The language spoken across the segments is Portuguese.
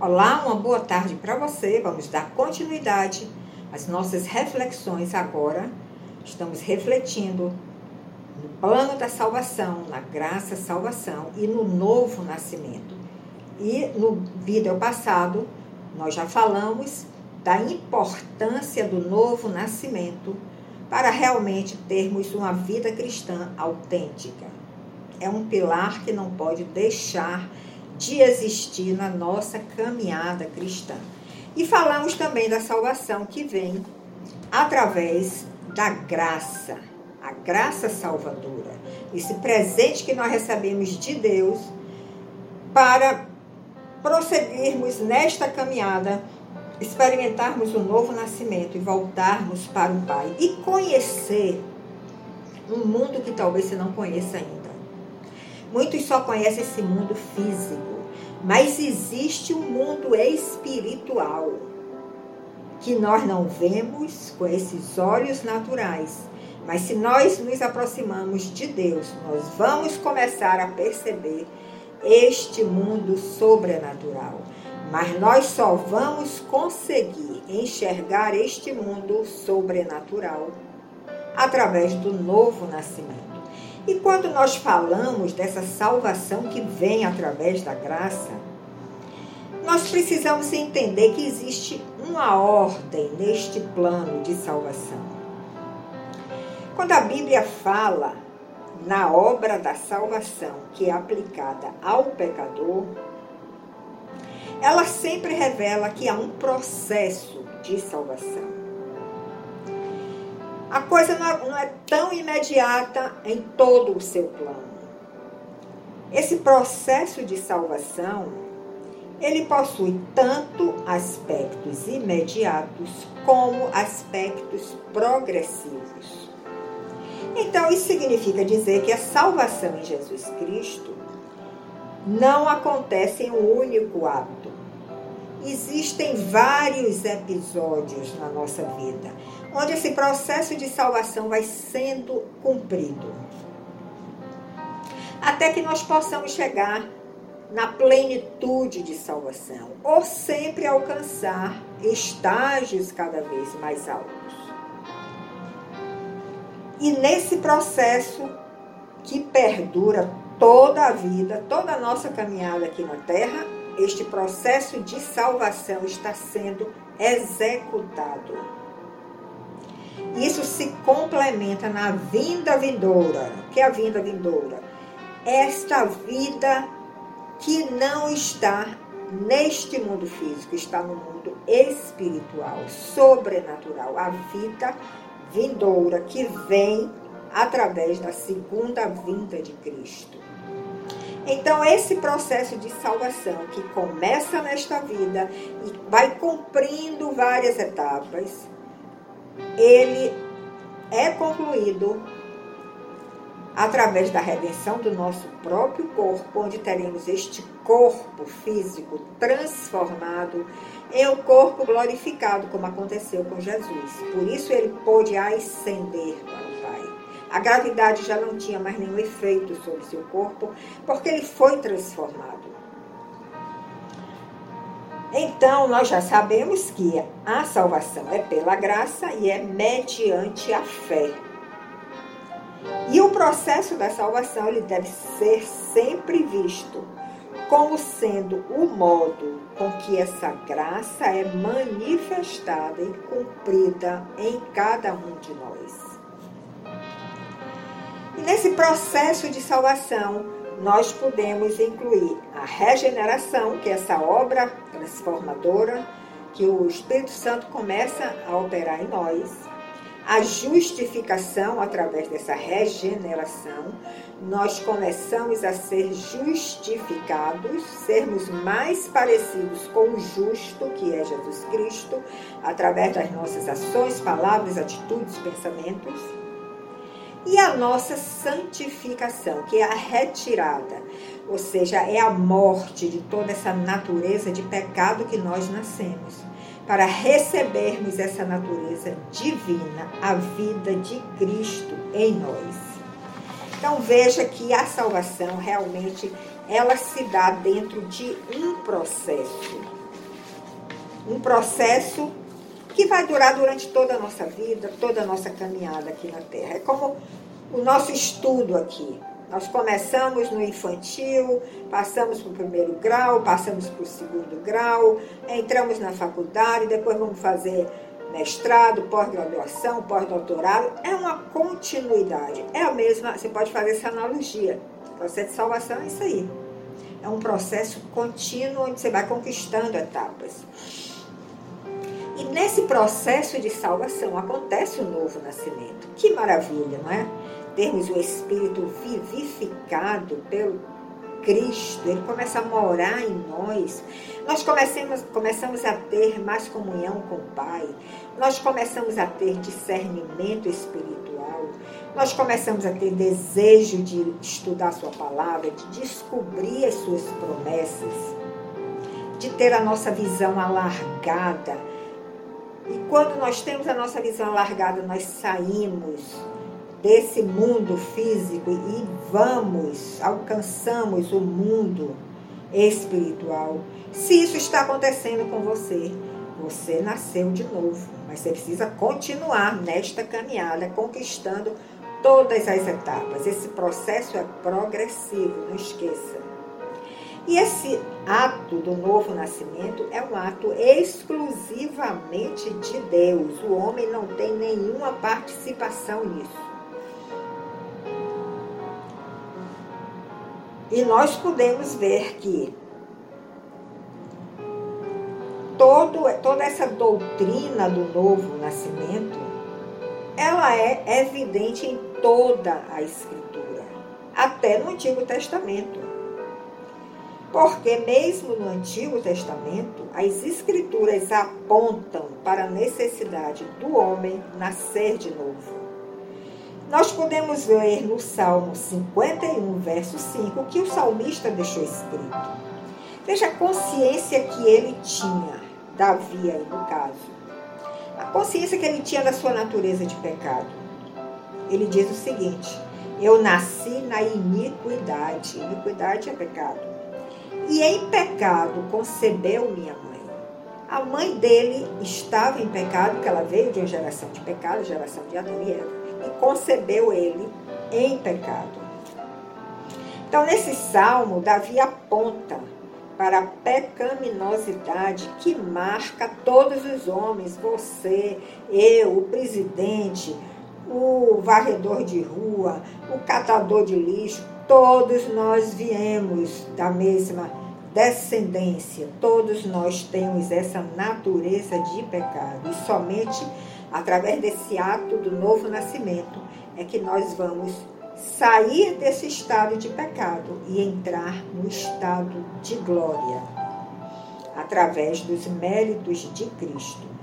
Olá, uma boa tarde para você. Vamos dar continuidade às nossas reflexões agora. Estamos refletindo no plano da salvação, na graça salvação e no novo nascimento. E no vídeo passado, nós já falamos da importância do novo nascimento para realmente termos uma vida cristã autêntica. É um pilar que não pode deixar de existir na nossa caminhada cristã. E falamos também da salvação que vem através da graça, a graça salvadora, esse presente que nós recebemos de Deus para prosseguirmos nesta caminhada, experimentarmos o novo nascimento e voltarmos para o Pai e conhecer um mundo que talvez você não conheça ainda. Muitos só conhecem esse mundo físico, mas existe um mundo espiritual que nós não vemos com esses olhos naturais. Mas se nós nos aproximamos de Deus, nós vamos começar a perceber este mundo sobrenatural. Mas nós só vamos conseguir enxergar este mundo sobrenatural através do novo nascimento. E quando nós falamos dessa salvação que vem através da graça, nós precisamos entender que existe uma ordem neste plano de salvação. Quando a Bíblia fala na obra da salvação que é aplicada ao pecador, ela sempre revela que há um processo de salvação. A coisa não é, não é tão imediata em todo o seu plano. Esse processo de salvação, ele possui tanto aspectos imediatos como aspectos progressivos. Então, isso significa dizer que a salvação em Jesus Cristo não acontece em um único ato. Existem vários episódios na nossa vida onde esse processo de salvação vai sendo cumprido. Até que nós possamos chegar na plenitude de salvação, ou sempre alcançar estágios cada vez mais altos. E nesse processo que perdura toda a vida, toda a nossa caminhada aqui na Terra, este processo de salvação está sendo executado. Isso se complementa na vinda vindoura. que é a vinda vindoura? Esta vida que não está neste mundo físico, está no mundo espiritual, sobrenatural, a vida vindoura que vem através da segunda vinda de Cristo. Então, esse processo de salvação que começa nesta vida e vai cumprindo várias etapas, ele é concluído através da redenção do nosso próprio corpo, onde teremos este corpo físico transformado em um corpo glorificado, como aconteceu com Jesus. Por isso ele pôde ascender para o Pai. A gravidade já não tinha mais nenhum efeito sobre seu corpo, porque ele foi transformado. Então, nós já sabemos que a salvação é pela graça e é mediante a fé. E o processo da salvação ele deve ser sempre visto como sendo o modo com que essa graça é manifestada e cumprida em cada um de nós. E nesse processo de salvação, nós podemos incluir a regeneração, que é essa obra transformadora que o Espírito Santo começa a operar em nós, a justificação através dessa regeneração, nós começamos a ser justificados, sermos mais parecidos com o justo, que é Jesus Cristo, através das nossas ações, palavras, atitudes, pensamentos. E a nossa santificação, que é a retirada, ou seja, é a morte de toda essa natureza de pecado que nós nascemos, para recebermos essa natureza divina, a vida de Cristo em nós. Então veja que a salvação realmente ela se dá dentro de um processo. um processo que vai durar durante toda a nossa vida, toda a nossa caminhada aqui na Terra. É como o nosso estudo aqui. Nós começamos no infantil, passamos para o primeiro grau, passamos para o segundo grau, entramos na faculdade, depois vamos fazer mestrado, pós-graduação, pós-doutorado. É uma continuidade. É a mesma, você pode fazer essa analogia. O processo de salvação é isso aí. É um processo contínuo onde você vai conquistando etapas. E nesse processo de salvação acontece o novo nascimento. Que maravilha, não é? Termos o Espírito vivificado pelo Cristo, ele começa a morar em nós. Nós começamos, começamos a ter mais comunhão com o Pai. Nós começamos a ter discernimento espiritual. Nós começamos a ter desejo de estudar Sua palavra, de descobrir as Suas promessas, de ter a nossa visão alargada e quando nós temos a nossa visão alargada, nós saímos desse mundo físico e vamos, alcançamos o mundo espiritual. Se isso está acontecendo com você, você nasceu de novo, mas você precisa continuar nesta caminhada, conquistando todas as etapas. Esse processo é progressivo, não esqueça. E esse ato do novo nascimento é um ato exclusivamente de Deus. O homem não tem nenhuma participação nisso. E nós podemos ver que todo, toda essa doutrina do novo nascimento, ela é evidente em toda a Escritura, até no Antigo Testamento. Porque, mesmo no Antigo Testamento, as Escrituras apontam para a necessidade do homem nascer de novo. Nós podemos ler no Salmo 51, verso 5, que o salmista deixou escrito. Veja a consciência que ele tinha, Davi aí no caso. A consciência que ele tinha da sua natureza de pecado. Ele diz o seguinte: Eu nasci na iniquidade. Iniquidade é pecado e em pecado concebeu minha mãe. A mãe dele estava em pecado, porque ela veio de uma geração de pecado, geração de Adão e Eva, e concebeu ele em pecado. Então, nesse salmo, Davi aponta para a pecaminosidade que marca todos os homens, você, eu, o presidente, o varredor de rua, o catador de lixo, todos nós viemos da mesma descendência, todos nós temos essa natureza de pecado. E somente através desse ato do novo nascimento é que nós vamos sair desse estado de pecado e entrar no estado de glória, através dos méritos de Cristo.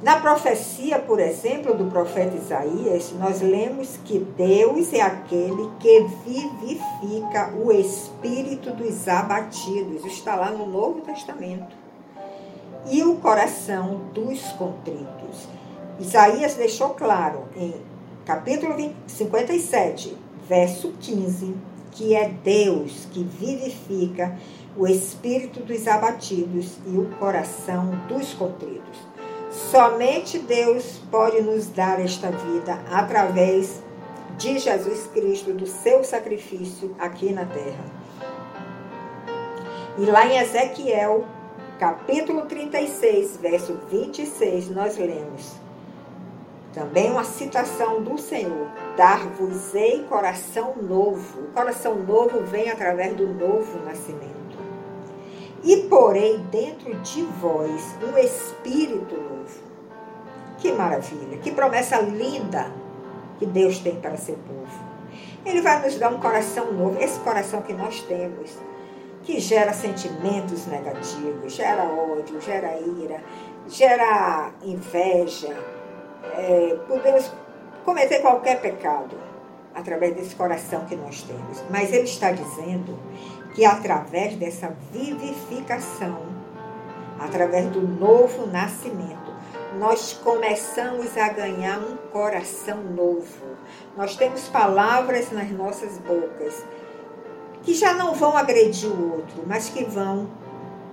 Na profecia, por exemplo, do profeta Isaías, nós lemos que Deus é aquele que vivifica o espírito dos abatidos. Está lá no Novo Testamento. E o coração dos contritos. Isaías deixou claro em capítulo 57, verso 15, que é Deus que vivifica o espírito dos abatidos e o coração dos contritos. Somente Deus pode nos dar esta vida através de Jesus Cristo, do seu sacrifício aqui na terra. E lá em Ezequiel, capítulo 36, verso 26, nós lemos também uma citação do Senhor: Dar-vos-ei coração novo. O coração novo vem através do novo nascimento. E porei dentro de vós um espírito novo. Que maravilha, que promessa linda que Deus tem para seu povo. Ele vai nos dar um coração novo, esse coração que nós temos, que gera sentimentos negativos, gera ódio, gera ira, gera inveja. É, podemos cometer qualquer pecado através desse coração que nós temos. Mas ele está dizendo que através dessa vivificação, através do novo nascimento, nós começamos a ganhar um coração novo. Nós temos palavras nas nossas bocas que já não vão agredir o outro, mas que vão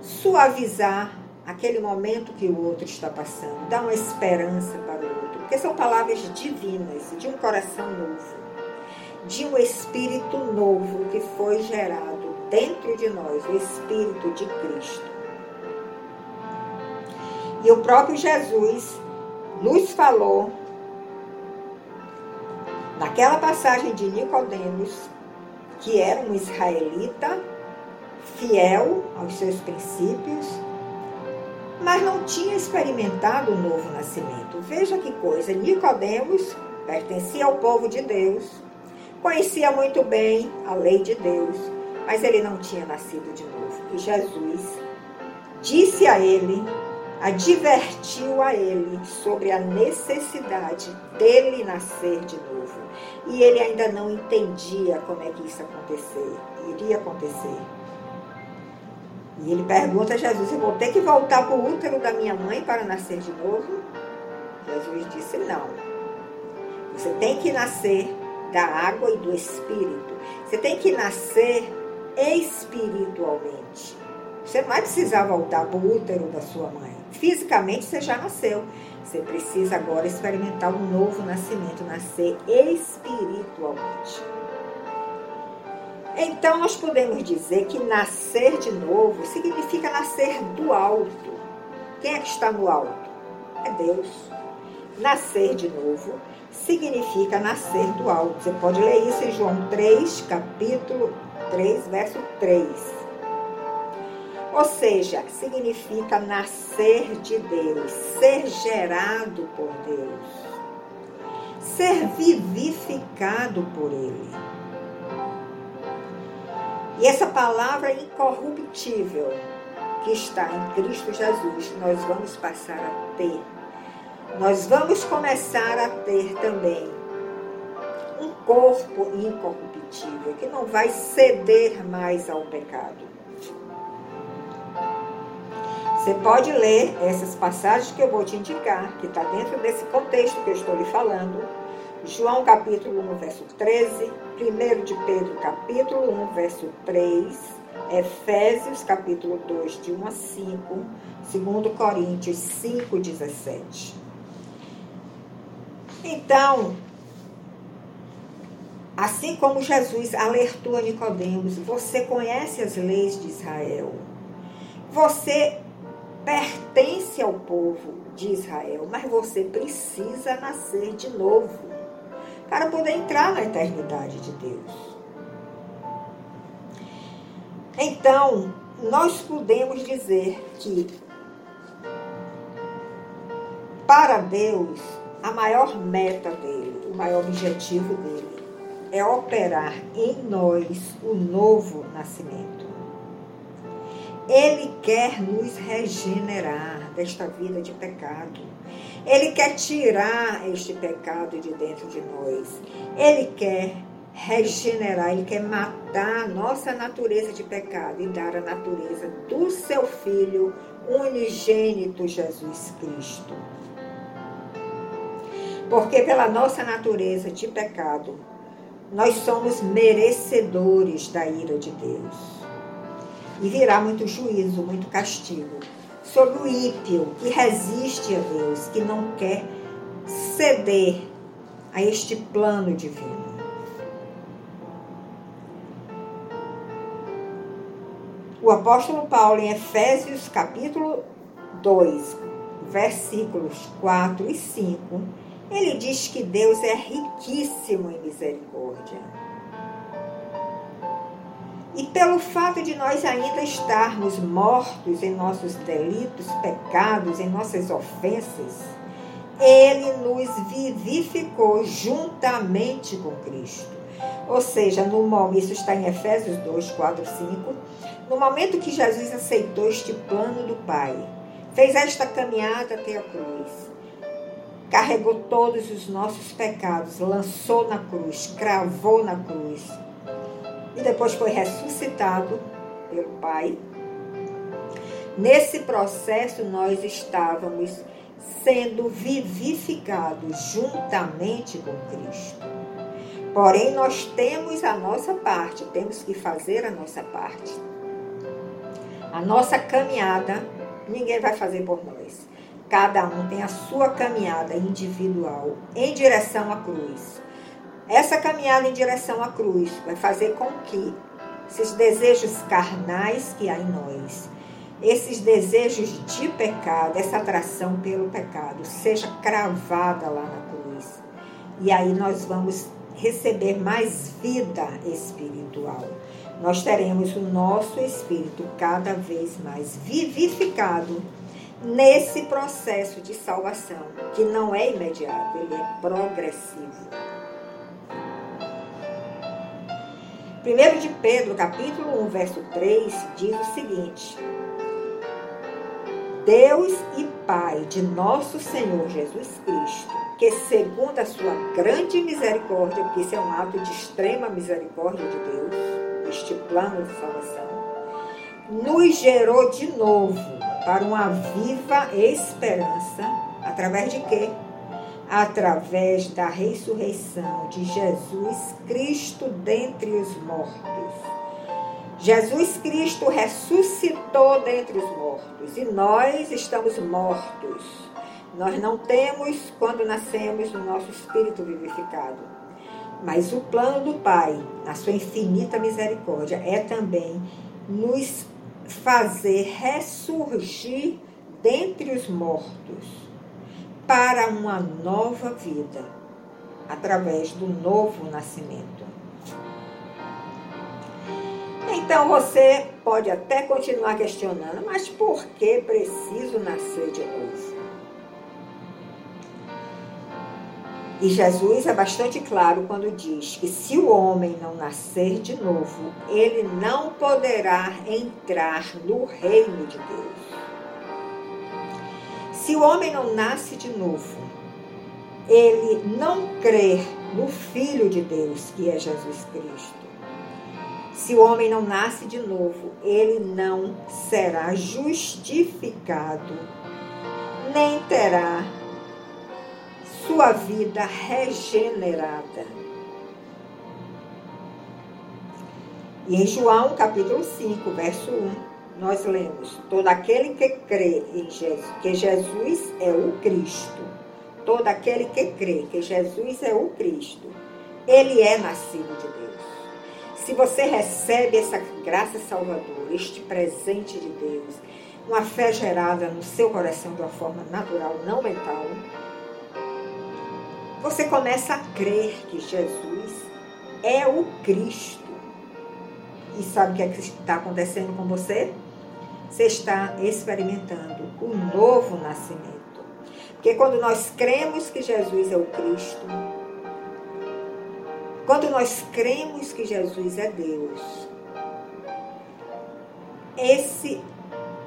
suavizar aquele momento que o outro está passando, dar uma esperança para o outro, porque são palavras divinas, de um coração novo, de um espírito novo que foi gerado dentro de nós, o espírito de Cristo. E o próprio Jesus nos falou naquela passagem de Nicodemos, que era um israelita fiel aos seus princípios, mas não tinha experimentado o novo nascimento. Veja que coisa, Nicodemos pertencia ao povo de Deus, conhecia muito bem a lei de Deus, mas ele não tinha nascido de novo. E Jesus disse a ele, advertiu a ele sobre a necessidade dele nascer de novo. E ele ainda não entendia como é que isso acontecer, iria acontecer. E ele pergunta a Jesus: Eu vou ter que voltar para o útero da minha mãe para nascer de novo? Jesus disse: Não. Você tem que nascer da água e do espírito. Você tem que nascer espiritualmente. Você não vai precisar voltar para o útero da sua mãe. Fisicamente você já nasceu. Você precisa agora experimentar um novo nascimento, nascer espiritualmente. Então, nós podemos dizer que nascer de novo significa nascer do alto. Quem é que está no alto? É Deus. Nascer de novo significa nascer do alto. Você pode ler isso em João 3, capítulo 3, verso 3. Ou seja, significa nascer de Deus, ser gerado por Deus, ser vivificado por Ele. E essa palavra incorruptível que está em Cristo Jesus, nós vamos passar a ter. Nós vamos começar a ter também um corpo incorruptível que não vai ceder mais ao pecado. Você pode ler essas passagens que eu vou te indicar, que está dentro desse contexto que eu estou lhe falando, João capítulo 1, verso 13, 1 de Pedro capítulo 1, verso 3, Efésios capítulo 2, de 1 a 5, 2 Coríntios 5, 17. Então, assim como Jesus alertou a Nicodemos, você conhece as leis de Israel. Você pertence ao povo de Israel, mas você precisa nascer de novo para poder entrar na eternidade de Deus. Então, nós podemos dizer que para Deus, a maior meta dele, o maior objetivo dele é operar em nós o novo nascimento. Ele quer nos regenerar desta vida de pecado. Ele quer tirar este pecado de dentro de nós. Ele quer regenerar, ele quer matar a nossa natureza de pecado e dar a natureza do seu Filho unigênito Jesus Cristo. Porque pela nossa natureza de pecado, nós somos merecedores da ira de Deus. E virá muito juízo, muito castigo sobre o ímpio que resiste a Deus, que não quer ceder a este plano divino. O apóstolo Paulo, em Efésios capítulo 2, versículos 4 e 5, ele diz que Deus é riquíssimo em misericórdia e pelo fato de nós ainda estarmos mortos em nossos delitos, pecados, em nossas ofensas, ele nos vivificou juntamente com Cristo. Ou seja, no momento, isso está em Efésios 2, 4, 5. No momento que Jesus aceitou este plano do Pai, fez esta caminhada até a cruz, carregou todos os nossos pecados, lançou na cruz, cravou na cruz e depois foi ressuscitado pelo Pai. Nesse processo, nós estávamos sendo vivificados juntamente com Cristo. Porém, nós temos a nossa parte, temos que fazer a nossa parte. A nossa caminhada, ninguém vai fazer por nós. Cada um tem a sua caminhada individual em direção à cruz. Essa caminhada em direção à cruz vai fazer com que esses desejos carnais que há em nós, esses desejos de pecado, essa atração pelo pecado, seja cravada lá na cruz. E aí nós vamos receber mais vida espiritual. Nós teremos o nosso espírito cada vez mais vivificado nesse processo de salvação, que não é imediato, ele é progressivo. 1 de Pedro, capítulo 1, verso 3, diz o seguinte: Deus e Pai de nosso Senhor Jesus Cristo, que segundo a sua grande misericórdia, porque isso é um ato de extrema misericórdia de Deus, este plano de salvação, nos gerou de novo para uma viva esperança, através de quê? Através da ressurreição de Jesus Cristo dentre os mortos. Jesus Cristo ressuscitou dentre os mortos e nós estamos mortos. Nós não temos, quando nascemos, o nosso espírito vivificado. Mas o plano do Pai, na sua infinita misericórdia, é também nos fazer ressurgir dentre os mortos para uma nova vida, através do novo nascimento. Então você pode até continuar questionando, mas por que preciso nascer de novo? E Jesus é bastante claro quando diz que se o homem não nascer de novo, ele não poderá entrar no reino de Deus. Se o homem não nasce de novo, ele não crê no Filho de Deus, que é Jesus Cristo. Se o homem não nasce de novo, ele não será justificado, nem terá sua vida regenerada. E em João capítulo 5, verso 1, nós lemos: Todo aquele que crê em Jesus, que Jesus é o Cristo, todo aquele que crê que Jesus é o Cristo, ele é nascido de Deus. Se você recebe essa graça salvadora, este presente de Deus, uma fé gerada no seu coração de uma forma natural, não mental, você começa a crer que Jesus é o Cristo. E sabe o que, é está acontecendo com você? Você está experimentando o novo nascimento. Porque quando nós cremos que Jesus é o Cristo, quando nós cremos que Jesus é Deus, esse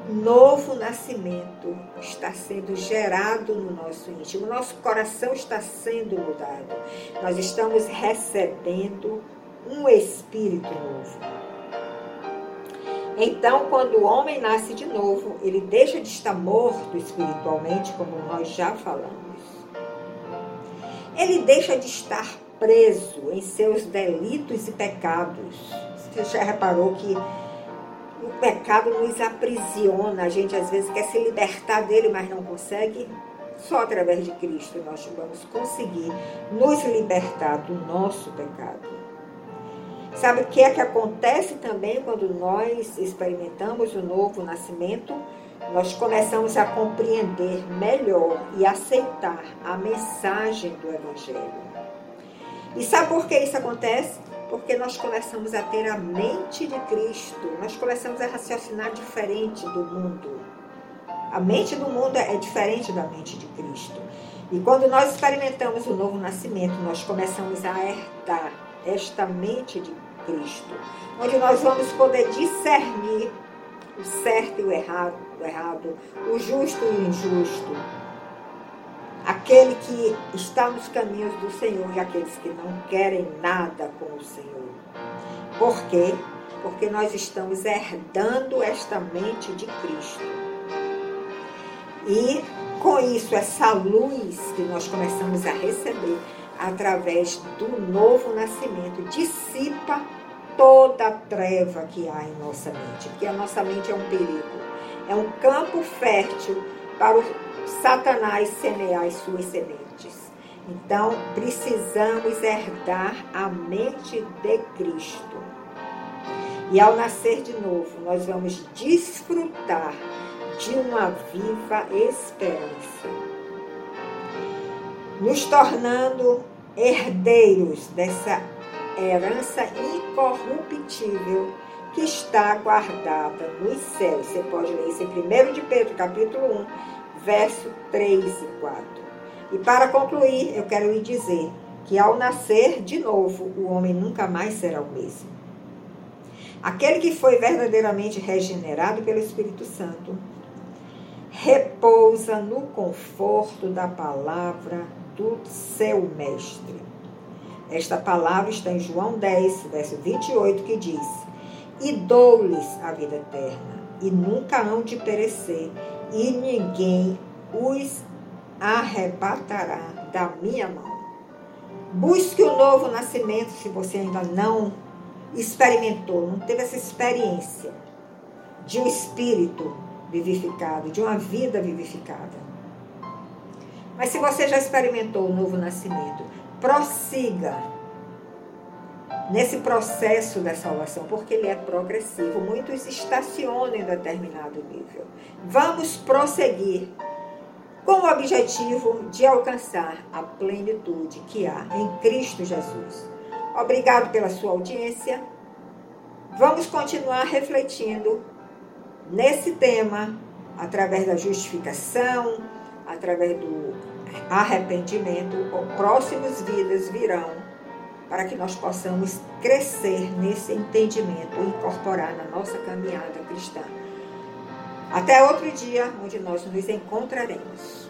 novo nascimento está sendo gerado no nosso íntimo, nosso coração está sendo mudado. Nós estamos recebendo um espírito novo. Então, quando o homem nasce de novo, ele deixa de estar morto espiritualmente, como nós já falamos. Ele deixa de estar preso em seus delitos e pecados. Você já reparou que o pecado nos aprisiona. A gente às vezes quer se libertar dele, mas não consegue. Só através de Cristo nós vamos conseguir nos libertar do nosso pecado. Sabe o que é que acontece também quando nós experimentamos o novo nascimento? Nós começamos a compreender melhor e aceitar a mensagem do Evangelho. E sabe por que isso acontece? porque nós começamos a ter a mente de Cristo, nós começamos a raciocinar diferente do mundo. A mente do mundo é diferente da mente de Cristo. E quando nós experimentamos o novo nascimento, nós começamos a herdar esta mente de Cristo, onde nós vamos poder discernir o certo e o errado, o, errado, o justo e o injusto, aquele que está nos caminhos do Senhor e aqueles que não querem nada com o Senhor. Por quê? Porque nós estamos herdando esta mente de Cristo. E com isso, essa luz que nós começamos a receber, através do novo nascimento. Dissipa toda a treva que há em nossa mente, porque a nossa mente é um perigo. É um campo fértil para o Satanás semear as suas sementes. Então, precisamos herdar a mente de Cristo. E ao nascer de novo, nós vamos desfrutar de uma viva esperança, nos tornando herdeiros dessa herança incorruptível que está guardada nos céus. Você pode ler isso em 1 de Pedro, capítulo 1, verso 3 e 4. E para concluir, eu quero lhe dizer que ao nascer de novo, o homem nunca mais será o mesmo. Aquele que foi verdadeiramente regenerado pelo Espírito Santo repousa no conforto da palavra do seu mestre. Esta palavra está em João 10, verso 28, que diz: E dou-lhes a vida eterna, e nunca hão de perecer, e ninguém os arrebatará da minha mão. Busque o novo nascimento se você ainda não experimentou, não teve essa experiência de um espírito vivificado, de uma vida vivificada. Mas se você já experimentou o novo nascimento, prossiga nesse processo da salvação, porque ele é progressivo. Muitos estacionam em determinado nível. Vamos prosseguir com o objetivo de alcançar a plenitude que há em Cristo Jesus. Obrigado pela sua audiência. Vamos continuar refletindo nesse tema através da justificação, através do arrependimento. Próximas vidas virão para que nós possamos crescer nesse entendimento e incorporar na nossa caminhada cristã. Até outro dia, onde nós nos encontraremos.